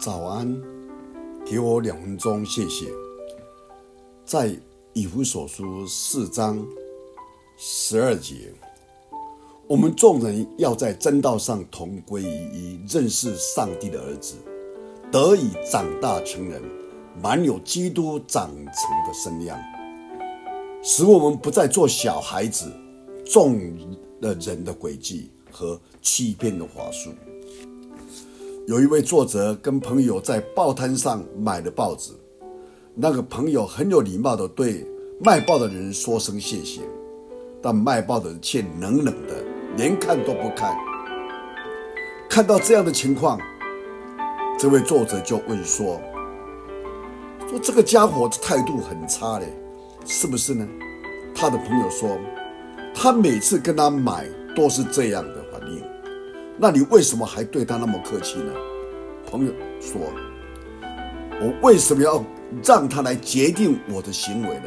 早安，给我两分钟，谢谢。在以弗所书四章十二节，我们众人要在真道上同归于一，认识上帝的儿子，得以长大成人，满有基督长成的身量，使我们不再做小孩子，中了人的诡计和欺骗的话术。有一位作者跟朋友在报摊上买了报纸，那个朋友很有礼貌地对卖报的人说声谢谢，但卖报的人却冷冷的，连看都不看。看到这样的情况，这位作者就问说：“说这个家伙的态度很差嘞，是不是呢？”他的朋友说：“他每次跟他买都是这样的。”那你为什么还对他那么客气呢？朋友说：“我为什么要让他来决定我的行为呢？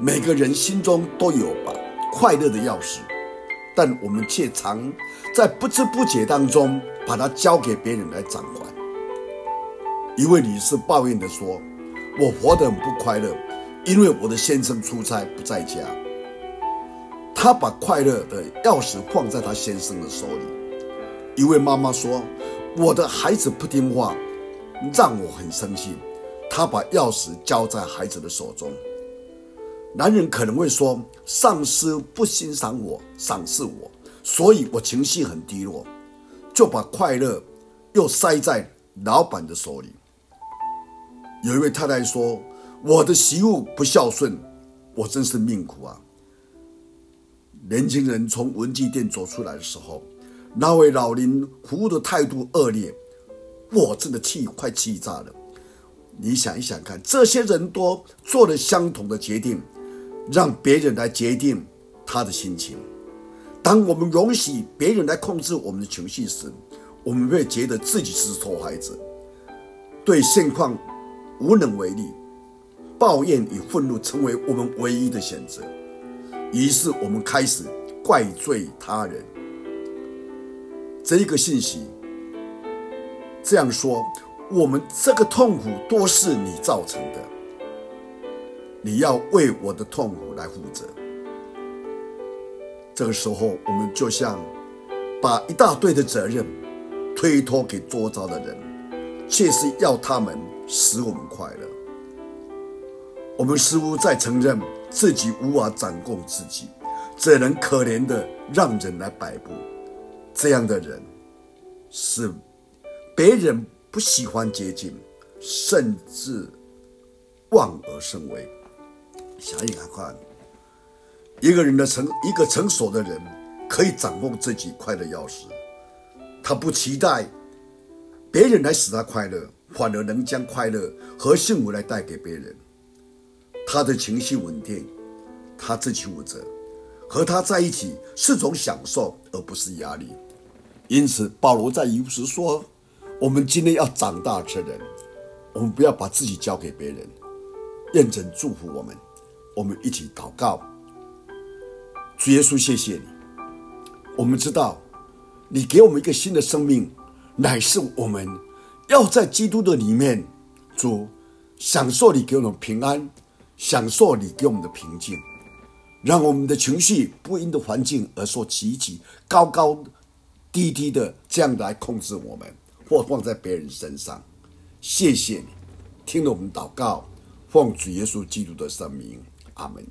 每个人心中都有把快乐的钥匙，但我们却常在不知不觉当中把它交给别人来掌管。”一位女士抱怨地说：“我活得很不快乐，因为我的先生出差不在家。”他把快乐的钥匙放在他先生的手里。一位妈妈说：“我的孩子不听话，让我很生气。”他把钥匙交在孩子的手中。男人可能会说：“上司不欣赏我，赏识我，所以我情绪很低落，就把快乐又塞在老板的手里。”有一位太太说：“我的媳妇不孝顺，我真是命苦啊。”年轻人从文具店走出来的时候，那位老林服务的态度恶劣，我真的气快气炸了。你想一想看，这些人多做了相同的决定，让别人来决定他的心情。当我们容许别人来控制我们的情绪时，我们会觉得自己是受害者，对现况无能为力，抱怨与愤怒成为我们唯一的选择。于是我们开始怪罪他人。这一个信息这样说：我们这个痛苦都是你造成的，你要为我的痛苦来负责。这个时候，我们就像把一大堆的责任推脱给周遭的人，却是要他们使我们快乐。我们似乎在承认。自己无法掌控自己，只能可怜的让人来摆布。这样的人是别人不喜欢接近，甚至望而生畏。想一想看，一个人的成一个成熟的人可以掌控自己快乐钥匙，他不期待别人来使他快乐，反而能将快乐和幸福来带给别人。他的情绪稳定，他自己负责，和他在一起是种享受，而不是压力。因此，保罗在以弗所说：“我们今天要长大成人，我们不要把自己交给别人。”愿神祝福我们，我们一起祷告。主耶稣，谢谢你。我们知道，你给我们一个新的生命，乃是我们要在基督的里面，主享受你给我们平安。享受你给我们的平静，让我们的情绪不因的环境而受起起高高低低的这样来控制我们，或放在别人身上。谢谢你，听了我们祷告，奉主耶稣基督的圣名，阿门。